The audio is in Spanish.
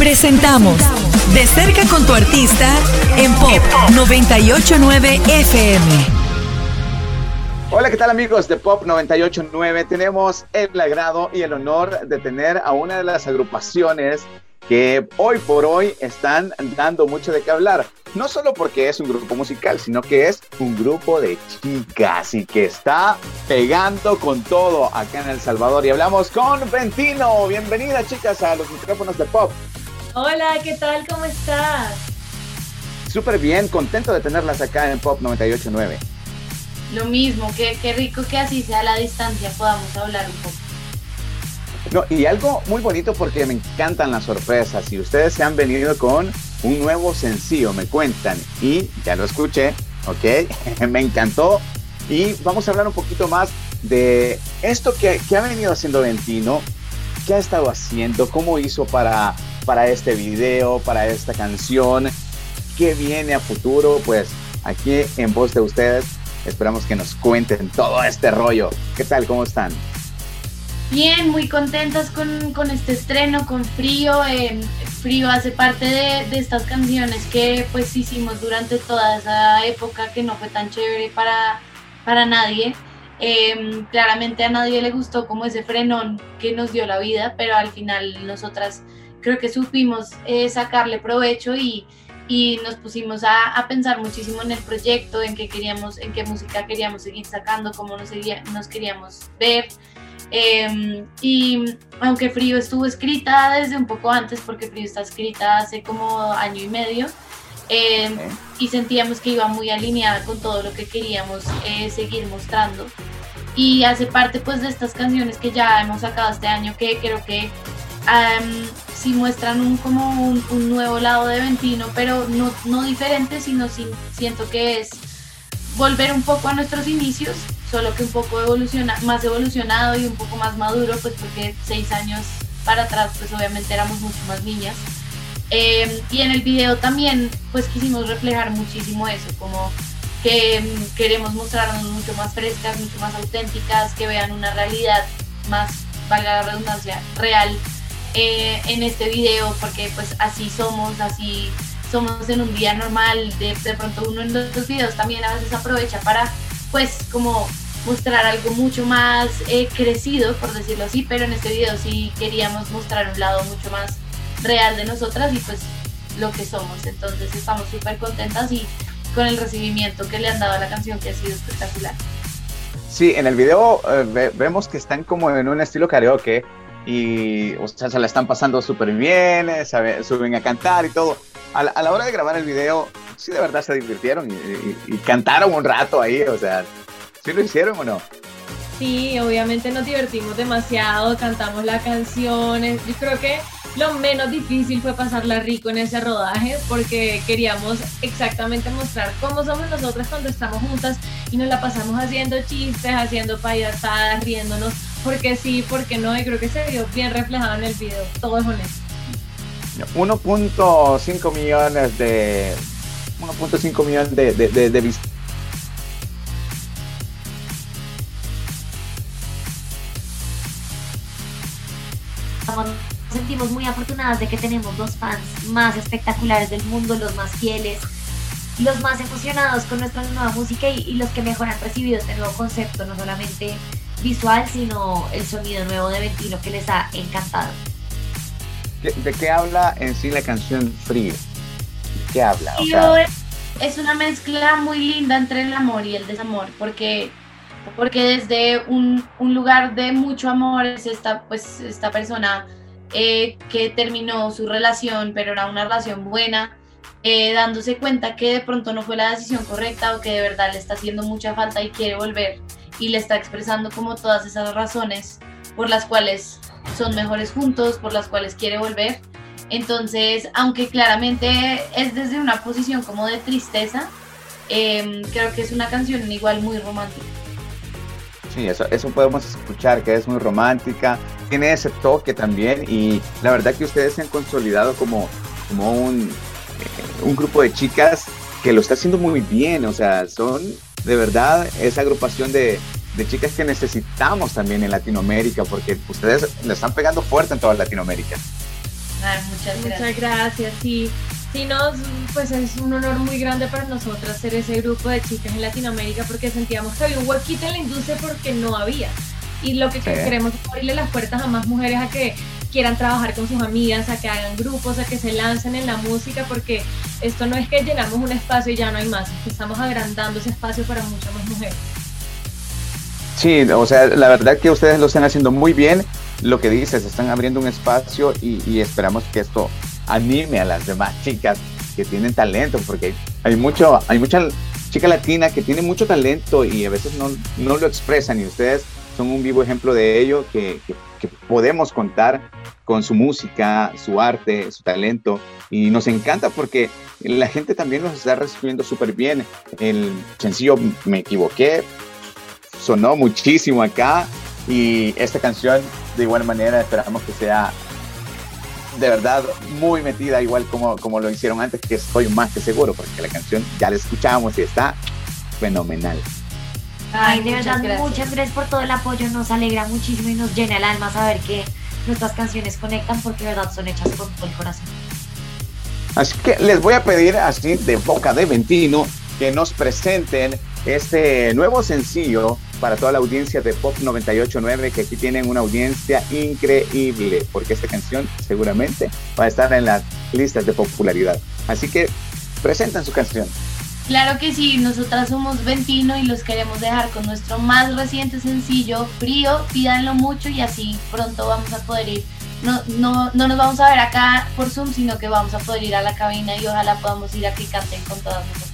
Presentamos De cerca con tu artista en Pop 989 FM. Hola, ¿qué tal amigos de Pop 989? Tenemos el agrado y el honor de tener a una de las agrupaciones que hoy por hoy están dando mucho de qué hablar. No solo porque es un grupo musical, sino que es un grupo de chicas y que está pegando con todo acá en El Salvador. Y hablamos con Ventino. Bienvenida chicas a los micrófonos de Pop. Hola, ¿qué tal? ¿Cómo estás? Súper bien, contento de tenerlas acá en Pop 989. Lo mismo, qué, qué rico que así sea a la distancia podamos hablar un poco. No, y algo muy bonito porque me encantan las sorpresas y ustedes se han venido con un nuevo sencillo, me cuentan, y ya lo escuché, ¿ok? me encantó. Y vamos a hablar un poquito más de esto que, que ha venido haciendo Ventino, qué ha estado haciendo, cómo hizo para para este video, para esta canción, qué viene a futuro, pues aquí en voz de ustedes esperamos que nos cuenten todo este rollo. ¿Qué tal? ¿Cómo están? Bien, muy contentas con, con este estreno, con Frío. Eh, Frío hace parte de, estas canciones que pues hicimos durante toda esa época que no fue tan chévere para, para nadie. Eh, claramente a nadie le gustó como ese frenón que nos dio la vida, pero al final nosotras creo que supimos eh, sacarle provecho y, y nos pusimos a, a, pensar muchísimo en el proyecto, en qué queríamos, en qué música queríamos seguir sacando, cómo nos, nos queríamos ver. Eh, y aunque Frío estuvo escrita desde un poco antes, porque Frío está escrita hace como año y medio, eh, y sentíamos que iba muy alineada con todo lo que queríamos eh, seguir mostrando. Y hace parte pues de estas canciones que ya hemos sacado este año, que creo que sí muestran un, como un, nuevo lado de Ventino, pero no, no diferente, sino sin, siento que es volver un poco a nuestros inicios, solo que un poco evoluciona, más evolucionado y un poco más maduro, pues porque seis años para atrás, pues obviamente éramos mucho más niñas. Eh, y en el video también, pues quisimos reflejar muchísimo eso, como que mm, queremos mostrarnos mucho más frescas, mucho más auténticas, que vean una realidad más, valga la redundancia, real eh, en este video porque pues así somos, así somos en un día normal, de, de pronto uno en los videos también a veces aprovecha para pues como mostrar algo mucho más eh, crecido, por decirlo así, pero en este video sí queríamos mostrar un lado mucho más real de nosotras y pues lo que somos, entonces estamos súper contentas y con el recibimiento que le han dado a la canción que ha sido espectacular. Sí, en el video eh, ve vemos que están como en un estilo karaoke, y o sea, se la están pasando súper bien, eh, sabe, suben a cantar y todo. A la, a la, hora de grabar el video, sí de verdad se divirtieron y, y, y, cantaron un rato ahí, o sea, ¿sí lo hicieron o no? Sí, obviamente nos divertimos demasiado, cantamos las canciones, yo creo que lo menos difícil fue pasarla rico en ese rodaje porque queríamos exactamente mostrar cómo somos nosotras cuando estamos juntas y nos la pasamos haciendo chistes, haciendo payasadas, riéndonos porque sí, porque no, y creo que se vio bien reflejado en el video, todo es honesto. 1.5 millones de 1.5 millones de, de, de, de vistas. sentimos muy afortunadas de que tenemos los fans más espectaculares del mundo, los más fieles, los más emocionados con nuestra nueva música y, y los que mejor han recibido este nuevo concepto, no solamente visual, sino el sonido nuevo de Ventino que les ha encantado. ¿De qué habla en sí la canción Frío? ¿De qué habla? O sea... Es una mezcla muy linda entre el amor y el desamor, porque, porque desde un, un lugar de mucho amor es esta, pues, esta persona eh, que terminó su relación, pero era una relación buena, eh, dándose cuenta que de pronto no fue la decisión correcta o que de verdad le está haciendo mucha falta y quiere volver y le está expresando como todas esas razones por las cuales son mejores juntos, por las cuales quiere volver. Entonces, aunque claramente es desde una posición como de tristeza, eh, creo que es una canción igual muy romántica. Sí, eso, eso podemos escuchar, que es muy romántica, tiene ese toque también y la verdad que ustedes se han consolidado como, como un, eh, un grupo de chicas que lo está haciendo muy bien, o sea, son de verdad esa agrupación de, de chicas que necesitamos también en Latinoamérica, porque ustedes le están pegando fuerte en toda Latinoamérica. muchas gracias. Muchas gracias, sí. Sí, nos, pues es un honor muy grande para nosotras ser ese grupo de chicas en Latinoamérica porque sentíamos que había un huequito en la industria porque no había. Y lo que queremos es abrirle las puertas a más mujeres a que quieran trabajar con sus amigas, a que hagan grupos, a que se lancen en la música, porque esto no es que llenamos un espacio y ya no hay más, estamos agrandando ese espacio para muchas más mujeres. Sí, o sea, la verdad que ustedes lo están haciendo muy bien. Lo que dices, están abriendo un espacio y, esperamos que esto anime a las demás chicas que tienen talento, porque hay mucho, hay mucha chica latina que tiene mucho talento y a veces no, no lo expresan y ustedes son un vivo ejemplo de ello que, que, podemos contar con su música, su arte, su talento y nos encanta porque la gente también nos está recibiendo súper bien. El sencillo Me equivoqué sonó muchísimo acá y esta canción de igual manera esperamos que sea de verdad muy metida igual como, como lo hicieron antes que estoy más que seguro porque la canción ya la escuchamos y está fenomenal. Ay, de verdad, muchas gracias por todo el apoyo, nos alegra muchísimo y nos llena el alma saber que nuestras canciones conectan porque de verdad son hechas con todo el corazón. Así que les voy a pedir así de boca de Ventino que nos presenten este nuevo sencillo para toda la audiencia de Pop 989, que aquí tienen una audiencia increíble, porque esta canción seguramente va a estar en las listas de popularidad. Así que presentan su canción. Claro que sí, nosotras somos Ventino y los queremos dejar con nuestro más reciente sencillo, Frío, pídanlo mucho y así pronto vamos a poder ir. No, no, no nos vamos a ver acá por Zoom, sino que vamos a poder ir a la cabina y ojalá podamos ir a que canten con todas.